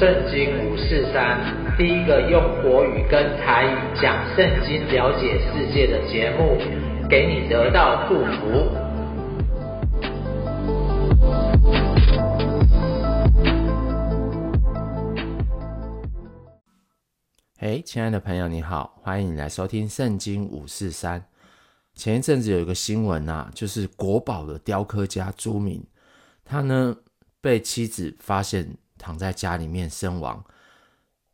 圣经五四三，第一个用国语跟台语讲圣经、了解世界的节目，给你得到祝福。哎，亲爱的朋友，你好，欢迎你来收听圣经五四三。前一阵子有一个新闻啊，就是国宝的雕刻家朱铭，他呢被妻子发现。躺在家里面身亡，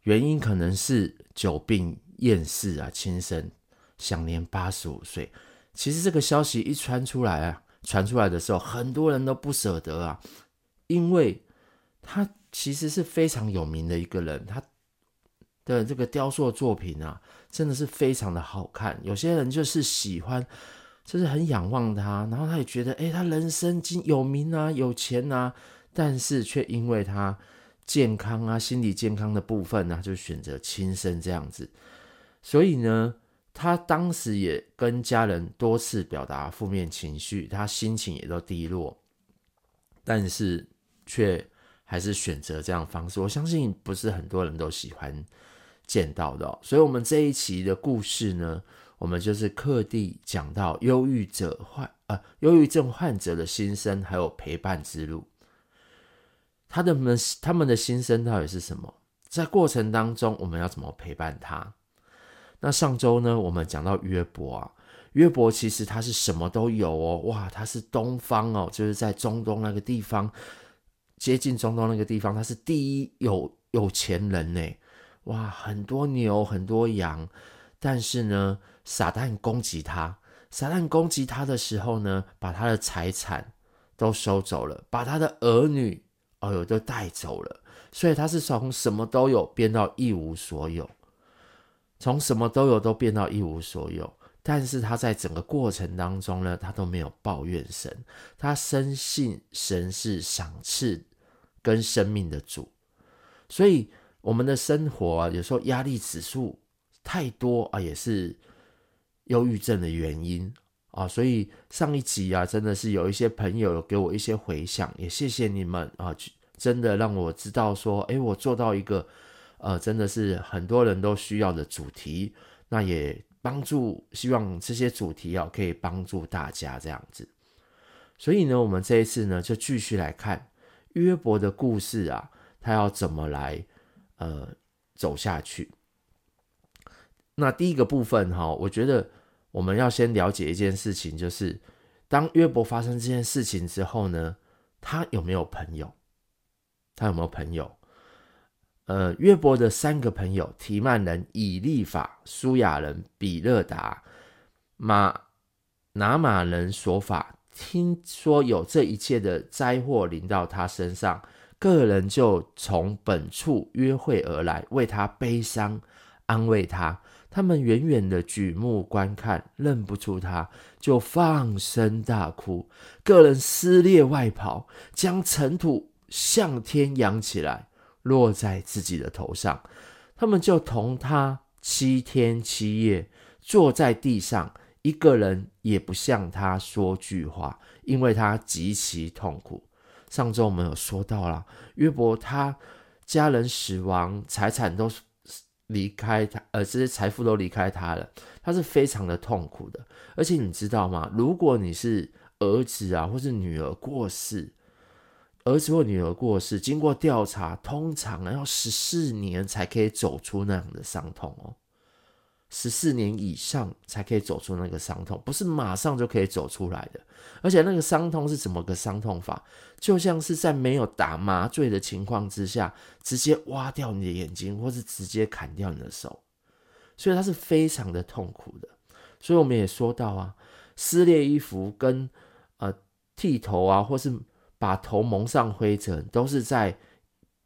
原因可能是久病厌世啊，轻生，享年八十五岁。其实这个消息一传出来啊，传出来的时候，很多人都不舍得啊，因为他其实是非常有名的一个人，他的这个雕塑作品啊，真的是非常的好看。有些人就是喜欢，就是很仰望他，然后他也觉得，哎，他人生经有名啊，有钱啊，但是却因为他。健康啊，心理健康的部分呢，就选择轻生这样子。所以呢，他当时也跟家人多次表达负面情绪，他心情也都低落，但是却还是选择这样方式。我相信不是很多人都喜欢见到的。所以，我们这一期的故事呢，我们就是特地讲到忧郁者患呃忧郁症患者的心声，还有陪伴之路。他的们他们的心声到底是什么？在过程当中，我们要怎么陪伴他？那上周呢，我们讲到约伯啊，约伯其实他是什么都有哦，哇，他是东方哦，就是在中东那个地方，接近中东那个地方，他是第一有有钱人呢，哇，很多牛很多羊，但是呢，撒旦攻击他，撒旦攻击他的时候呢，把他的财产都收走了，把他的儿女。哦哟，都带走了，所以他是从什么都有变到一无所有，从什么都有都变到一无所有。但是他在整个过程当中呢，他都没有抱怨神，他深信神是赏赐跟生命的主。所以我们的生活啊，有时候压力指数太多啊，也是忧郁症的原因。啊，所以上一集啊，真的是有一些朋友给我一些回响，也谢谢你们啊，真的让我知道说，诶，我做到一个，呃，真的是很多人都需要的主题，那也帮助，希望这些主题啊，可以帮助大家这样子。所以呢，我们这一次呢，就继续来看约伯的故事啊，他要怎么来呃走下去。那第一个部分哈，我觉得。我们要先了解一件事情，就是当约伯发生这件事情之后呢，他有没有朋友？他有没有朋友？呃，约伯的三个朋友：提曼人以利法、苏亚人比勒达、马拿马人所法，听说有这一切的灾祸临到他身上，个人就从本处约会而来，为他悲伤，安慰他。他们远远的举目观看，认不出他，就放声大哭。个人撕裂外袍，将尘土向天扬起来，落在自己的头上。他们就同他七天七夜坐在地上，一个人也不向他说句话，因为他极其痛苦。上周我们有说到了，约伯他家人死亡，财产都离开他，呃，这些财富都离开他了，他是非常的痛苦的。而且你知道吗？如果你是儿子啊，或是女儿过世，儿子或女儿过世，经过调查，通常要十四年才可以走出那样的伤痛哦。十四年以上才可以走出那个伤痛，不是马上就可以走出来的。而且那个伤痛是怎么个伤痛法？就像是在没有打麻醉的情况之下，直接挖掉你的眼睛，或是直接砍掉你的手，所以它是非常的痛苦的。所以我们也说到啊，撕裂衣服跟呃剃头啊，或是把头蒙上灰尘，都是在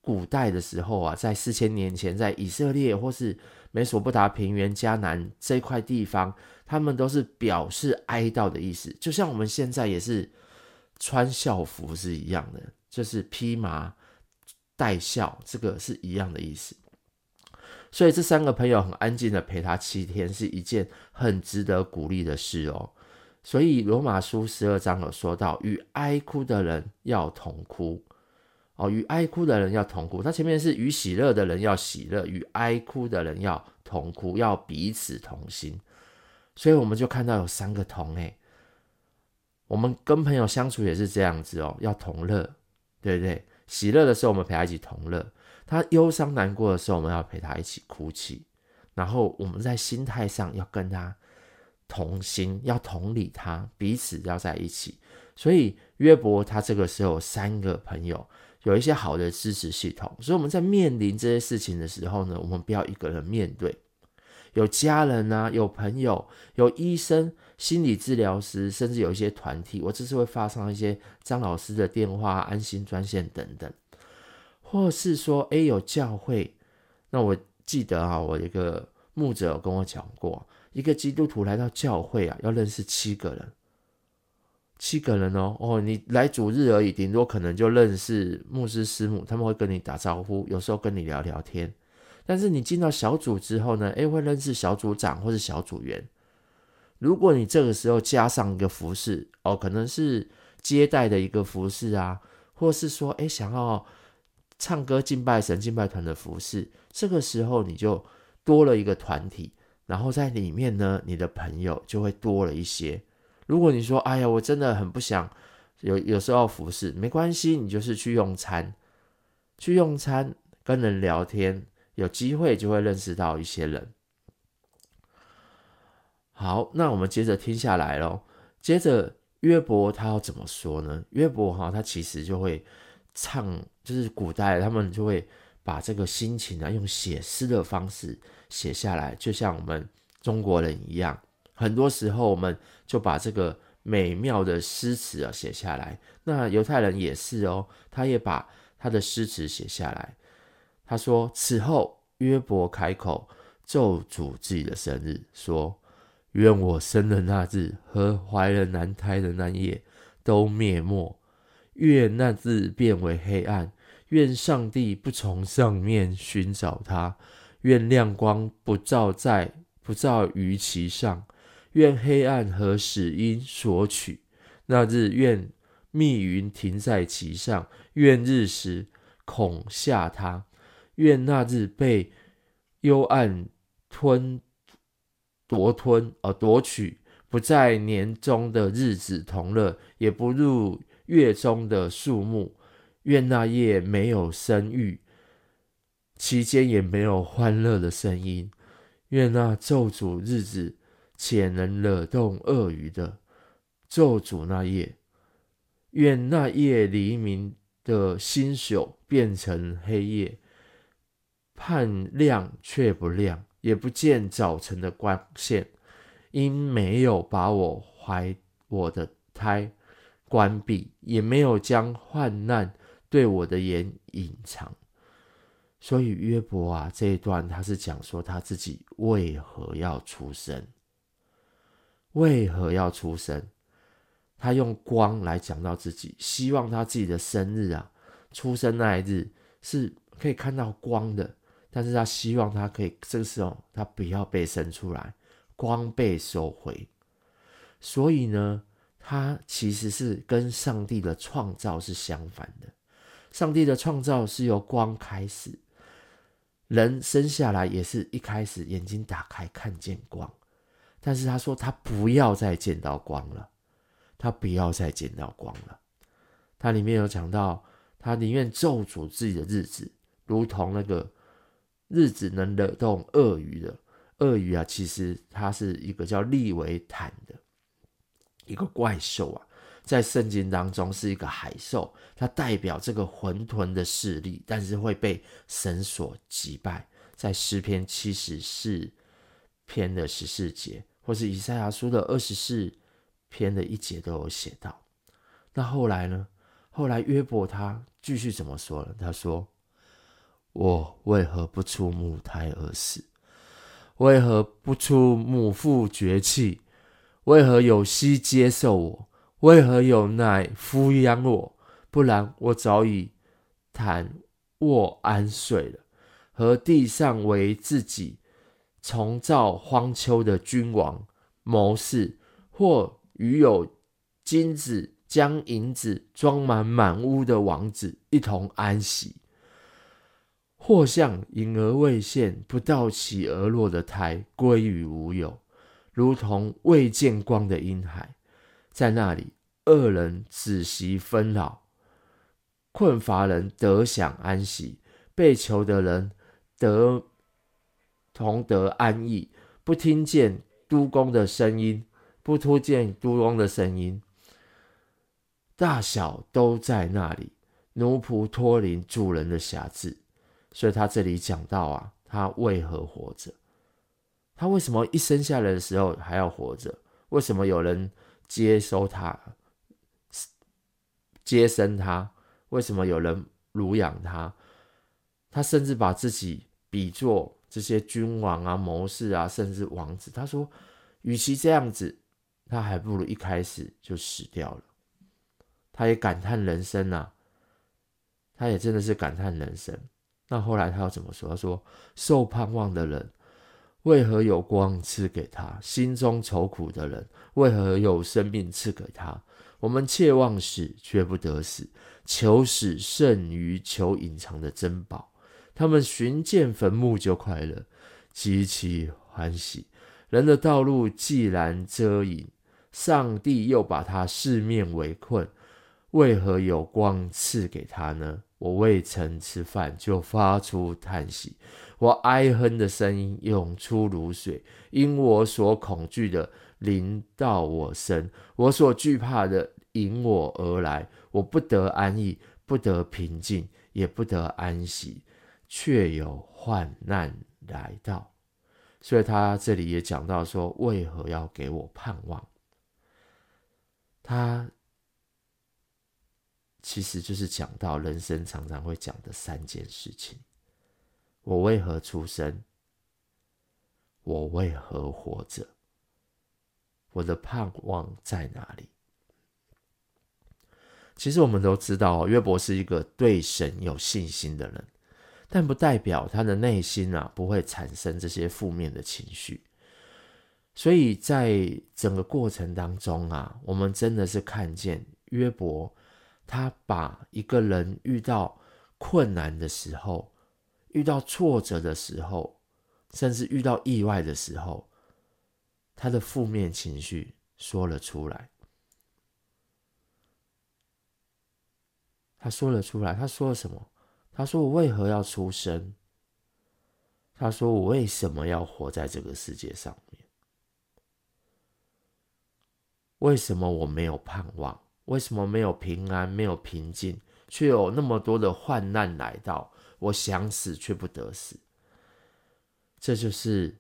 古代的时候啊，在四千年前，在以色列或是。美索不达平原、迦南这块地方，他们都是表示哀悼的意思，就像我们现在也是穿校服是一样的，就是披麻戴孝，这个是一样的意思。所以这三个朋友很安静的陪他七天，是一件很值得鼓励的事哦。所以罗马书十二章有说到，与哀哭的人要同哭哦，与哀哭的人要同哭。他前面是与喜乐的人要喜乐，与哀哭的人要同哭，要彼此同心。所以我们就看到有三个同诶。我们跟朋友相处也是这样子哦，要同乐，对不对？喜乐的时候我们陪他一起同乐，他忧伤难过的时候我们要陪他一起哭泣。然后我们在心态上要跟他同心，要同理他，彼此要在一起。所以约伯他这个时候有三个朋友。有一些好的支持系统，所以我们在面临这些事情的时候呢，我们不要一个人面对，有家人啊，有朋友，有医生、心理治疗师，甚至有一些团体，我这次会发上一些张老师的电话、安心专线等等，或是说，诶，有教会，那我记得啊，我一个牧者有跟我讲过，一个基督徒来到教会啊，要认识七个人。七个人哦，哦，你来主日而已，顶多可能就认识牧师师母，他们会跟你打招呼，有时候跟你聊聊天。但是你进到小组之后呢，诶，会认识小组长或是小组员。如果你这个时候加上一个服侍，哦，可能是接待的一个服侍啊，或是说，诶，想要唱歌敬拜神敬拜团的服侍，这个时候你就多了一个团体，然后在里面呢，你的朋友就会多了一些。如果你说，哎呀，我真的很不想有有时候服侍，没关系，你就是去用餐，去用餐，跟人聊天，有机会就会认识到一些人。好，那我们接着听下来咯。接着约伯他要怎么说呢？约伯哈，他其实就会唱，就是古代他们就会把这个心情啊，用写诗的方式写下来，就像我们中国人一样。很多时候，我们就把这个美妙的诗词啊写下来。那犹太人也是哦，他也把他的诗词写下来。他说：“此后，约伯开口咒诅自己的生日，说：愿我生的那日和怀了男胎的那夜都灭没，愿那日变为黑暗，愿上帝不从上面寻找他，愿亮光不照在不照于其上。”愿黑暗和死荫索取，那日愿密云停在其上，愿日食恐吓他，愿那日被幽暗吞夺吞而夺取，不在年中的日子同乐，也不入月中的数目。愿那夜没有生育，其间也没有欢乐的声音。愿那咒诅日子。且能惹动鳄鱼的咒诅那夜，愿那夜黎明的星宿变成黑夜，盼亮却不亮，也不见早晨的光线，因没有把我怀我的胎关闭，也没有将患难对我的眼隐藏。所以约伯啊，这一段他是讲说他自己为何要出生。为何要出生？他用光来讲到自己，希望他自己的生日啊，出生那一日是可以看到光的。但是他希望他可以这个时候他不要被生出来，光被收回。所以呢，他其实是跟上帝的创造是相反的。上帝的创造是由光开始，人生下来也是一开始眼睛打开看见光。但是他说他不要再见到光了，他不要再见到光了。他里面有讲到，他宁愿咒诅自己的日子，如同那个日子能惹动鳄鱼的鳄鱼啊，其实它是一个叫利维坦的一个怪兽啊，在圣经当中是一个海兽，它代表这个混沌的势力，但是会被神所击败。在诗篇七十四篇的十四节。或是以赛亚书的二十四篇的一节都有写到。那后来呢？后来约伯他继续怎么说了？他说：“我为何不出母胎而死？为何不出母腹绝气？为何有膝接受我？为何有奈抚养我？不然我早已躺卧安睡了，和地上为自己。”重造荒丘的君王谋士，或与有金子将银子装满满屋的王子一同安息，或像隐而未现、不到其而落的胎归于无有，如同未见光的婴孩，在那里，恶人止息纷扰，困乏人得享安息，被囚的人得同得安逸，不听见督工的声音，不听见督工的声音。大小都在那里，奴仆脱离主人的辖制，所以他这里讲到啊，他为何活着？他为什么一生下来的时候还要活着？为什么有人接收他、接生他？为什么有人乳养他？他甚至把自己比作这些君王啊、谋士啊，甚至王子。他说，与其这样子，他还不如一开始就死掉了。他也感叹人生啊，他也真的是感叹人生。那后来他要怎么说？他说：“受盼望的人，为何有光赐给他？心中愁苦的人，为何有生命赐给他？我们切望死，却不得死；求死胜于求隐藏的珍宝。他们寻见坟墓就快乐，极其欢喜。人的道路既然遮隐，上帝又把他四面围困。”为何有光赐给他呢？我未曾吃饭就发出叹息，我哀哼的声音涌出如水，因我所恐惧的临到我身，我所惧怕的迎我而来，我不得安逸，不得平静，也不得安息，却有患难来到。所以他这里也讲到说，为何要给我盼望？他。其实就是讲到人生常常会讲的三件事情：我为何出生？我为何活着？我的盼望在哪里？其实我们都知道，约伯是一个对神有信心的人，但不代表他的内心啊不会产生这些负面的情绪。所以在整个过程当中啊，我们真的是看见约伯。他把一个人遇到困难的时候，遇到挫折的时候，甚至遇到意外的时候，他的负面情绪说了出来。他说了出来，他说了什么？他说：“我为何要出生？”他说：“我为什么要活在这个世界上面？为什么我没有盼望？”为什么没有平安，没有平静，却有那么多的患难来到？我想死却不得死，这就是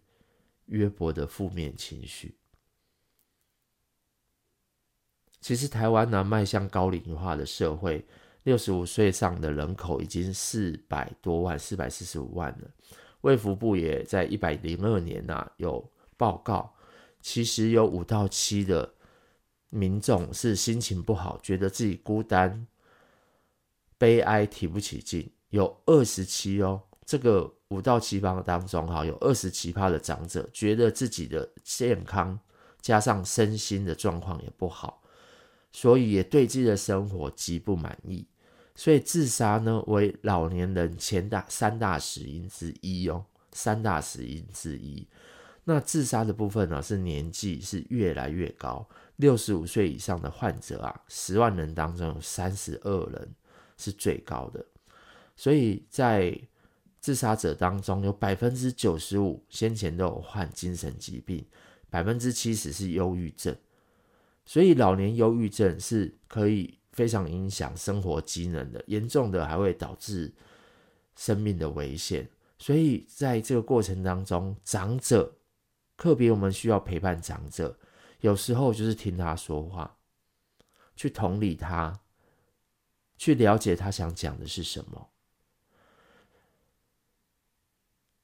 约伯的负面情绪。其实台湾呢，迈向高龄化的社会，六十五岁上的人口已经四百多万，四百四十五万了。卫福部也在一百零二年呐、有报告，其实有五到七的。民众是心情不好，觉得自己孤单、悲哀、提不起劲。有二十七哦，这个五到七趴当中哈，有二十七趴的长者觉得自己的健康加上身心的状况也不好，所以也对自己的生活极不满意。所以自杀呢，为老年人前大三大死因之一哦，三大死因之一。那自杀的部分呢，是年纪是越来越高。六十五岁以上的患者啊，十万人当中有三十二人是最高的，所以在自杀者当中有百分之九十五先前都有患精神疾病，百分之七十是忧郁症，所以老年忧郁症是可以非常影响生活机能的，严重的还会导致生命的危险。所以在这个过程当中，长者特别我们需要陪伴长者。有时候就是听他说话，去同理他，去了解他想讲的是什么，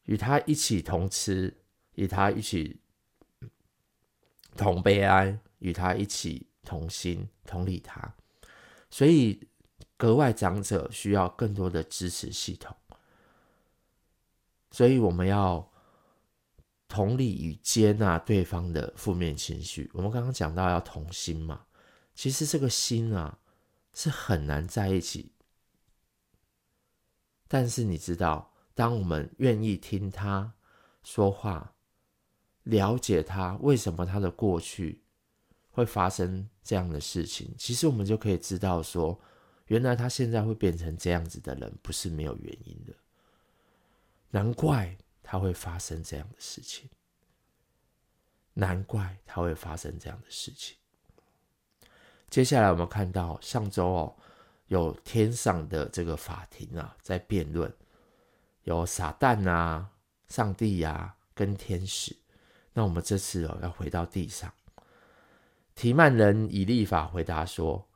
与他一起同吃，与他一起同悲哀，与他一起同心，同理他。所以，格外长者需要更多的支持系统。所以，我们要。同理与接纳对方的负面情绪，我们刚刚讲到要同心嘛，其实这个心啊是很难在一起。但是你知道，当我们愿意听他说话，了解他为什么他的过去会发生这样的事情，其实我们就可以知道说，原来他现在会变成这样子的人，不是没有原因的。难怪他会发生这样的事情，难怪他会发生这样的事情。接下来我们看到上周哦，有天上的这个法庭啊，在辩论，有撒旦啊、上帝呀、啊、跟天使。那我们这次哦，要回到地上。提曼人以利法回答说：“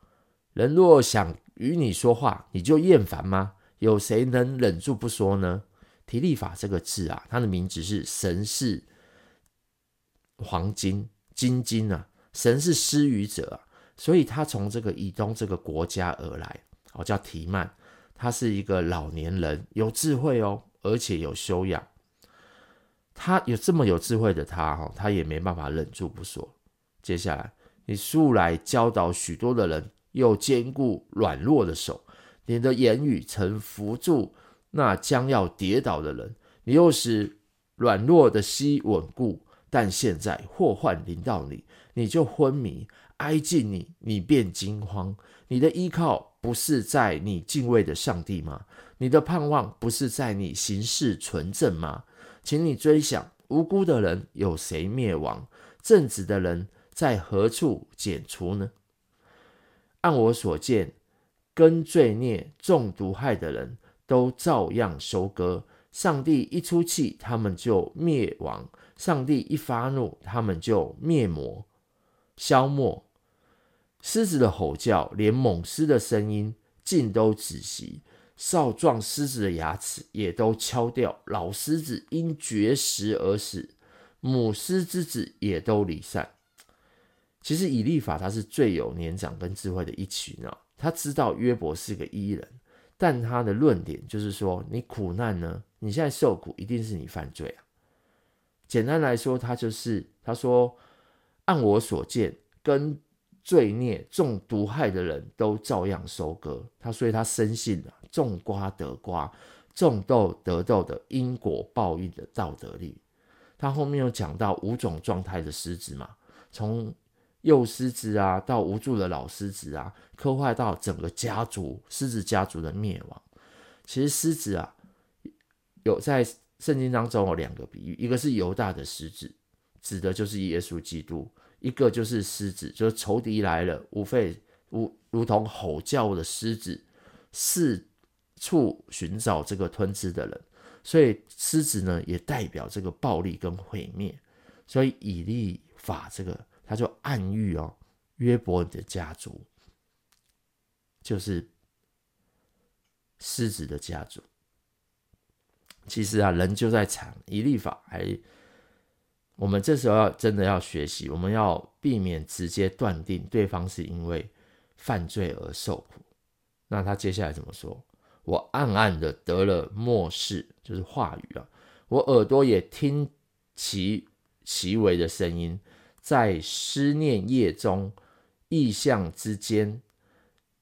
人若想与你说话，你就厌烦吗？有谁能忍住不说呢？”提利法这个字啊，它的名字是神是黄金金金啊，神是施予者啊。所以他从这个以东这个国家而来，哦，叫提曼，他是一个老年人，有智慧哦，而且有修养。他有这么有智慧的他，哈，他也没办法忍住不说。接下来，你素来教导许多的人，又坚固软弱的手，你的言语曾扶助那将要跌倒的人，你又使软弱的膝稳固。但现在祸患临到你，你就昏迷。挨近你，你便惊慌。你的依靠不是在你敬畏的上帝吗？你的盼望不是在你行事纯正吗？请你追想，无辜的人有谁灭亡？正直的人在何处剪除呢？按我所见，跟罪孽、中毒害的人都照样收割。上帝一出气，他们就灭亡；上帝一发怒，他们就灭魔、消没。狮子的吼叫，连猛狮的声音，尽都止息；少壮狮子的牙齿也都敲掉；老狮子因绝食而死，母狮之子也都离散。其实以利法他是最有年长跟智慧的一群啊，他知道约伯是个伊人，但他的论点就是说：你苦难呢？你现在受苦，一定是你犯罪啊。简单来说，他就是他说：按我所见，跟罪孽中毒害的人都照样收割他，所以他深信了种瓜得瓜，种豆得豆的因果报应的道德力。他后面有讲到五种状态的狮子嘛，从幼狮子啊到无助的老狮子啊，刻画到整个家族狮子家族的灭亡。其实狮子啊，有在圣经当中有两个比喻，一个是犹大的狮子，指的就是耶稣基督。一个就是狮子，就是仇敌来了，无非如如同吼叫的狮子，四处寻找这个吞吃的人。所以狮子呢，也代表这个暴力跟毁灭。所以以利法这个，他就暗喻哦，约伯的家族就是狮子的家族。其实啊，人就在场，以利法还。我们这时候要真的要学习，我们要避免直接断定对方是因为犯罪而受苦。那他接下来怎么说？我暗暗的得了默示，就是话语啊。我耳朵也听其其为的声音，在思念夜中，意象之间，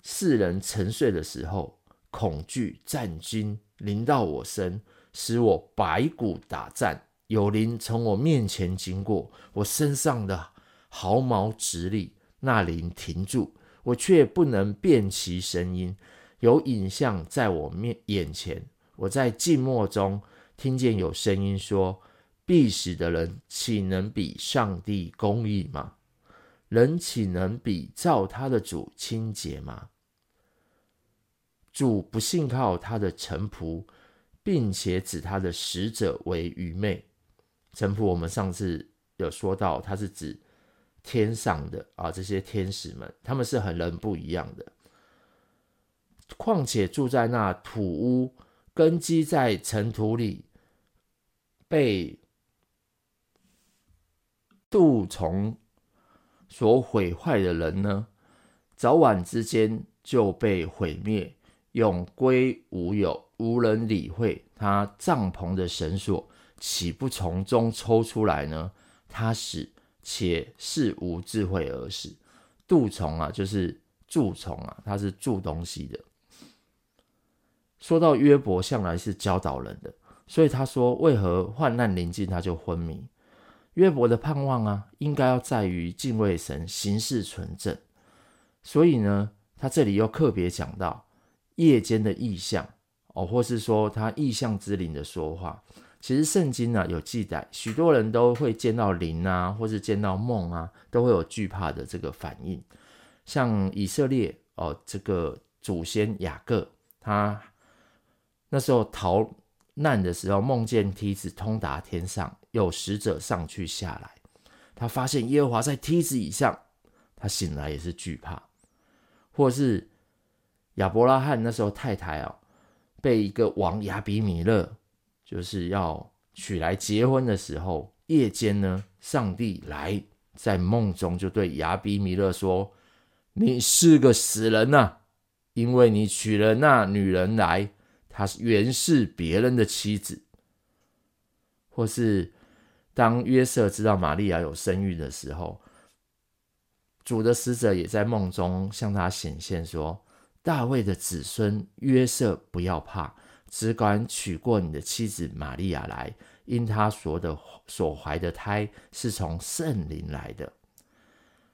世人沉睡的时候，恐惧战惊临到我身，使我百骨打颤。有灵从我面前经过，我身上的毫毛直立，那灵停住，我却不能辨其声音。有影像在我面眼前，我在静默中听见有声音说：“必死的人岂能比上帝公义吗？人岂能比造他的主清洁吗？主不信靠他的臣仆，并且指他的使者为愚昧。”臣仆，我们上次有说到，他是指天上的啊，这些天使们，他们是和人不一样的。况且住在那土屋，根基在尘土里，被蠹虫所毁坏的人呢，早晚之间就被毁灭，永归无有，无人理会他帐篷的绳索。岂不从中抽出来呢？他死且是无智慧而死，蠹虫啊，就是蛀虫啊，它是蛀东西的。说到约伯向来是教导人的，所以他说：为何患难临近他就昏迷？约伯的盼望啊，应该要在于敬畏神，行事纯正。所以呢，他这里又特别讲到夜间的异象哦，或是说他异象之灵的说话。其实圣经呢、啊、有记载，许多人都会见到灵啊，或是见到梦啊，都会有惧怕的这个反应。像以色列哦，这个祖先雅各，他那时候逃难的时候，梦见梯子通达天上。有使者上去下来，他发现耶和华在梯子以上，他醒来也是惧怕。或是亚伯拉罕那时候太太啊，被一个王亚比米勒就是要娶来结婚的时候，夜间呢，上帝来在梦中就对亚比米勒说：“你是个死人呐、因为你娶了那女人来，她原是别人的妻子。”或是。当约瑟知道玛利亚有身孕的时候，主的使者也在梦中向他显现，说：“大卫的子孙约瑟，不要怕，只管娶过你的妻子玛利亚来，因他所的所怀的胎是从圣灵来的。”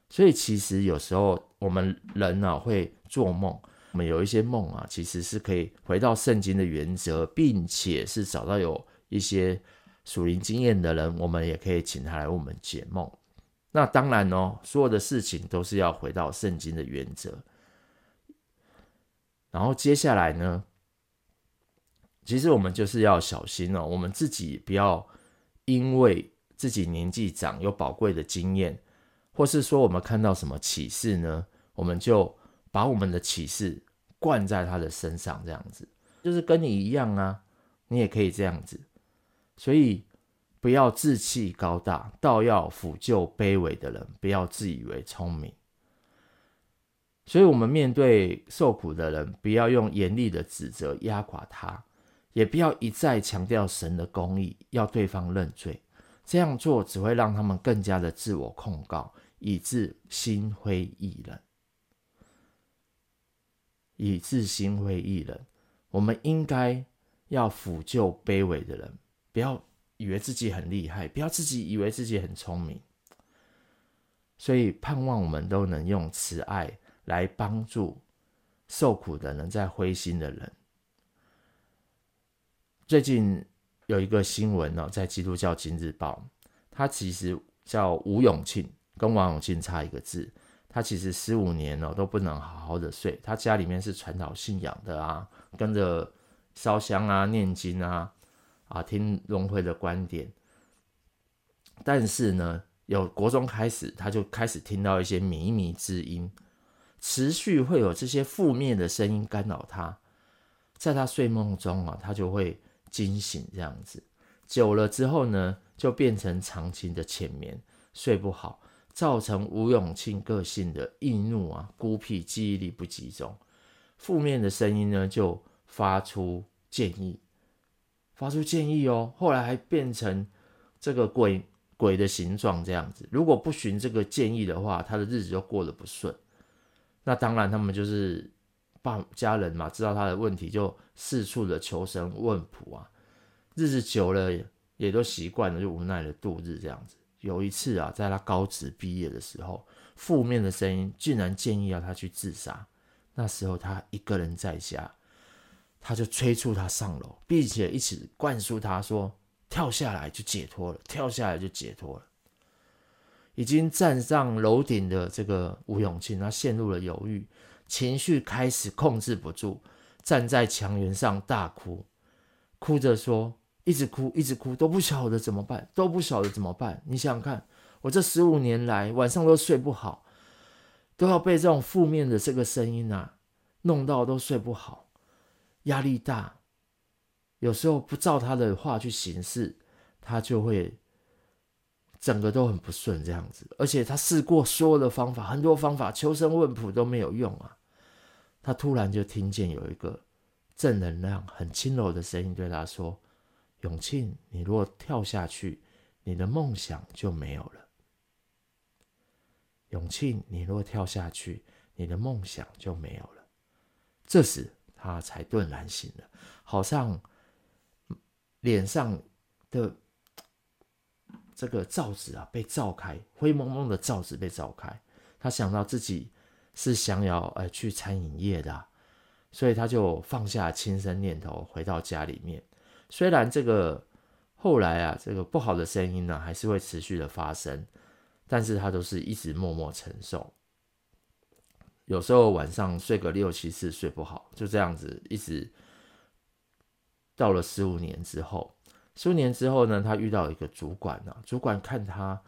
所以，其实有时候我们人呢、啊、会做梦，我们有一些梦啊，其实是可以回到圣经的原则，并且是找到有一些。属灵经验的人，我们也可以请他来为我们解梦。那当然哦，所有的事情都是要回到圣经的原则。然后接下来呢，其实我们就是要小心哦，我们自己不要因为自己年纪长有宝贵的经验，或是说我们看到什么启示呢，我们就把我们的启示灌在他的身上，这样子就是跟你一样啊，你也可以这样子。所以不要志气高大，倒要俯就卑微的人，不要自以为聪明。所以，我们面对受苦的人，不要用严厉的指责压垮他，也不要一再强调神的公义，要对方认罪。这样做只会让他们更加的自我控告，以致心灰意冷，以致心灰意冷。我们应该要俯就卑微的人。不要以为自己很厉害，不要自己以为自己很聪明，所以盼望我们都能用慈爱来帮助受苦的人，在灰心的人。最近有一个新闻呢，在基督教今日报，他其实叫吴永庆，跟王永庆差一个字。他其实十五年了都不能好好的睡，他家里面是传统信仰的啊，跟着烧香啊、念经啊。啊，听荣辉的观点，但是呢，有国中开始，他就开始听到一些靡靡之音，持续会有这些负面的声音干扰他，在他睡梦中啊，他就会惊醒这样子，久了之后呢，就变成长期的浅眠，睡不好，造成吴永庆个性的易怒啊、孤僻、记忆力不集中，负面的声音呢就发出建议。发出建议哦，后来还变成这个鬼鬼的形状这样子。如果不循这个建议的话，他的日子就过得不顺。那当然，他们就是爸家人嘛，知道他的问题，就四处的求神问卜啊。日子久了也都习惯了，就无奈的度日这样子。有一次啊，在他高职毕业的时候，负面的声音竟然建议要他去自杀。那时候他一个人在家。他就催促他上楼，并且一起灌输他说：“跳下来就解脱了，跳下来就解脱了。”已经站上楼顶的这个吴永庆，他陷入了犹豫，情绪开始控制不住，站在墙垣上大哭，哭着说：“一直哭，一直哭，都不晓得怎么办，都不晓得怎么办。你想想看，我这十五年来晚上都睡不好，都要被这种负面的这个声音啊弄到都睡不好。”压力大，有时候不照他的话去行事，他就会整个都很不顺这样子。而且他试过所有的方法，很多方法求神问卜都没有用啊。他突然就听见有一个正能量、很轻柔的声音对他说：“永庆，你若跳下去，你的梦想就没有了。”永庆，你若跳下去，你的梦想就没有了。”这时他才顿然醒了，好像脸上的这个罩子啊被罩开，灰蒙蒙的罩子被罩开。他想到自己是想要呃去餐饮业的，所以他就放下轻生念头，回到家里面。虽然这个后来啊，这个不好的声音呢，还是会持续的发生，但是他都是一直默默承受。有时候晚上睡个六七次睡不好，就这样子一直到了十五年之后。十五年之后呢，他遇到一个主管啊，主管看他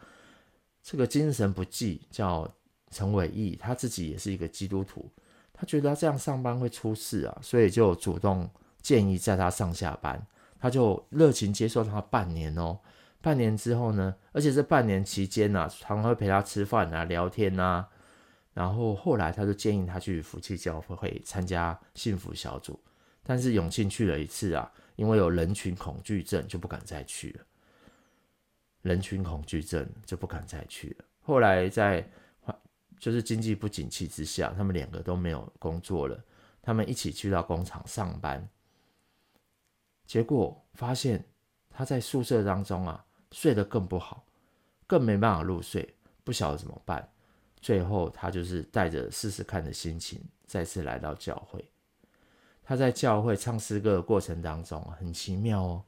这个精神不济，叫陈伟义，他自己也是一个基督徒，他觉得他这样上班会出事啊，所以就主动建议在他上下班。他就热情接受他半年哦，半年之后呢，而且这半年期间呢、啊，常常会陪他吃饭啊、聊天啊，然后后来他就建议他去福气教会参加幸福小组，但是永庆去了一次啊，因为有人群恐惧症，就不敢再去了。人群恐惧症就不敢再去了。后来在就是经济不景气之下，他们两个都没有工作了，他们一起去到工厂上班。结果发现他在宿舍当中啊，睡得更不好，更没办法入睡，不晓得怎么办。最后他就是带着试试看的心情，再次来到教会。他在教会唱诗歌的过程当中，很奇妙哦，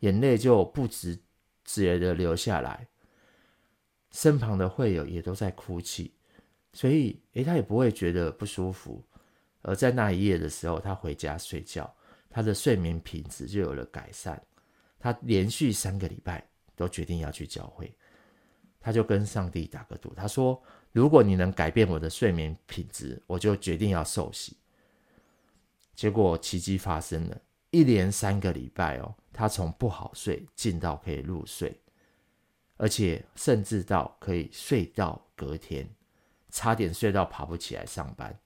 眼泪就不自觉的流下来，身旁的会友也都在哭泣，所以诶，他也不会觉得不舒服。而在那一夜的时候，他回家睡觉。他的睡眠品质就有了改善。他连续三个礼拜都决定要去教会，他就跟上帝打个赌，他说：“如果你能改变我的睡眠品质，我就决定要受洗。”结果奇迹发生了，一连三个礼拜哦，他从不好睡进到可以入睡，而且甚至到可以睡到隔天，差点睡到爬不起来上班，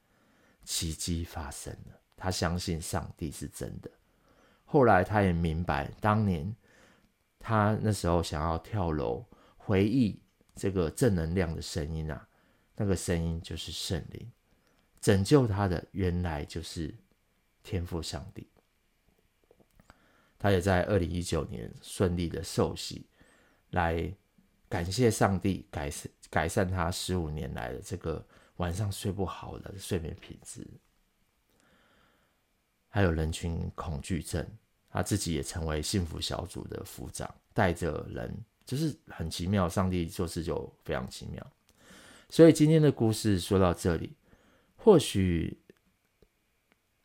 奇迹发生了。他相信上帝是真的。后来他也明白，当年他那时候想要跳楼，回忆这个正能量的声音啊，那个声音就是圣灵，拯救他的原来就是天父上帝。他也在二零一九年顺利的受洗，来感谢上帝改善改善他十五年来的这个晚上睡不好的睡眠品质。还有人群恐惧症，他自己也成为幸福小组的组长，带着人，就是很奇妙。上帝做事就非常奇妙。所以今天的故事说到这里，或许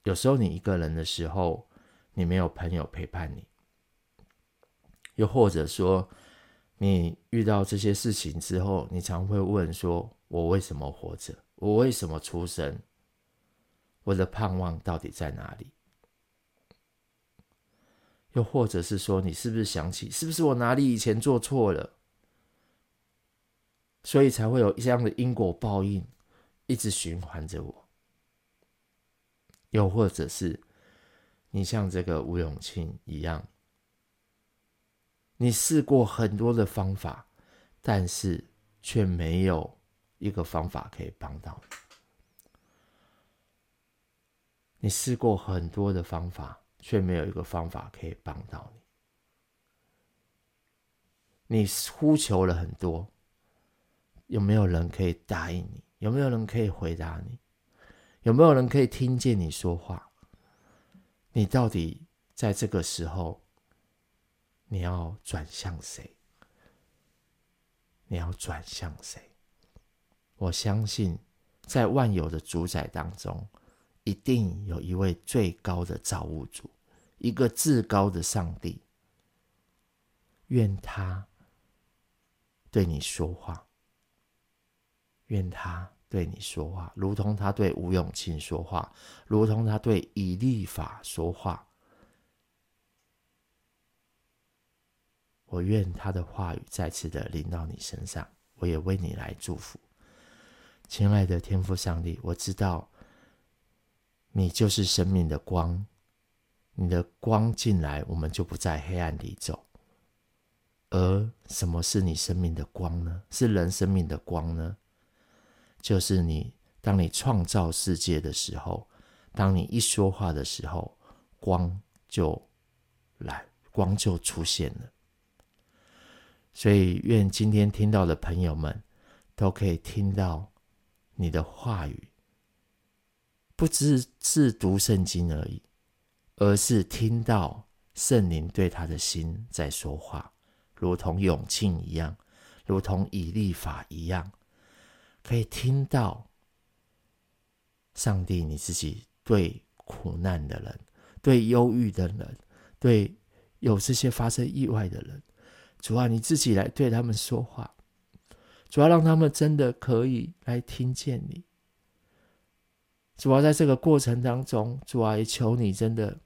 有时候你一个人的时候，你没有朋友陪伴你，又或者说你遇到这些事情之后，你常会问说：我为什么活着？我为什么出生？我的盼望到底在哪里？又或者是说，你是不是想起，是不是我哪里以前做错了，所以才会有这样的因果报应，一直循环着我？又或者是你像这个吴永庆一样，你试过很多的方法，但是却没有一个方法可以帮到你。你试过很多的方法，却没有一个方法可以帮到你。你呼求了很多，有没有人可以答应你？有没有人可以回答你？有没有人可以听见你说话？你到底在这个时候，你要转向谁？你要转向谁？我相信，在万有的主宰当中。一定有一位最高的造物主，一个至高的上帝。愿他对你说话，愿他对你说话，如同他对吴永庆说话，如同他对以利法说话。我愿他的话语再次的临到你身上，我也为你来祝福，亲爱的天父上帝，我知道。你就是生命的光，你的光进来，我们就不在黑暗里走。而什么是你生命的光呢？是人生命的光呢？就是你当你创造世界的时候，当你一说话的时候，光就来，光就出现了。所以，愿今天听到的朋友们都可以听到你的话语，不只是读圣经而已，而是听到圣灵对他的心在说话，如同永庆一样，如同以利法一样，可以听到上帝你自己对苦难的人、对忧郁的人、对有这些发生意外的人。主啊，你自己来对他们说话，主要让他们真的可以来听见你。主啊，在这个过程当中，主啊，也求你真的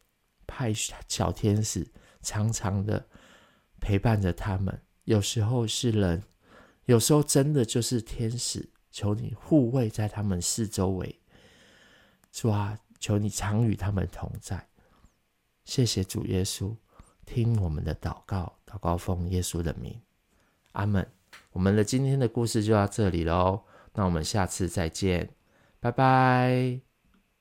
派小天使，常常的陪伴着他们。有时候是人，有时候真的就是天使。求你护卫在他们四周围。主啊，求你常与他们同在。谢谢主耶稣。听我们的祷告，祷告奉耶稣的名，阿门。我们的今天的故事就到这里喽，那我们下次再见，拜拜。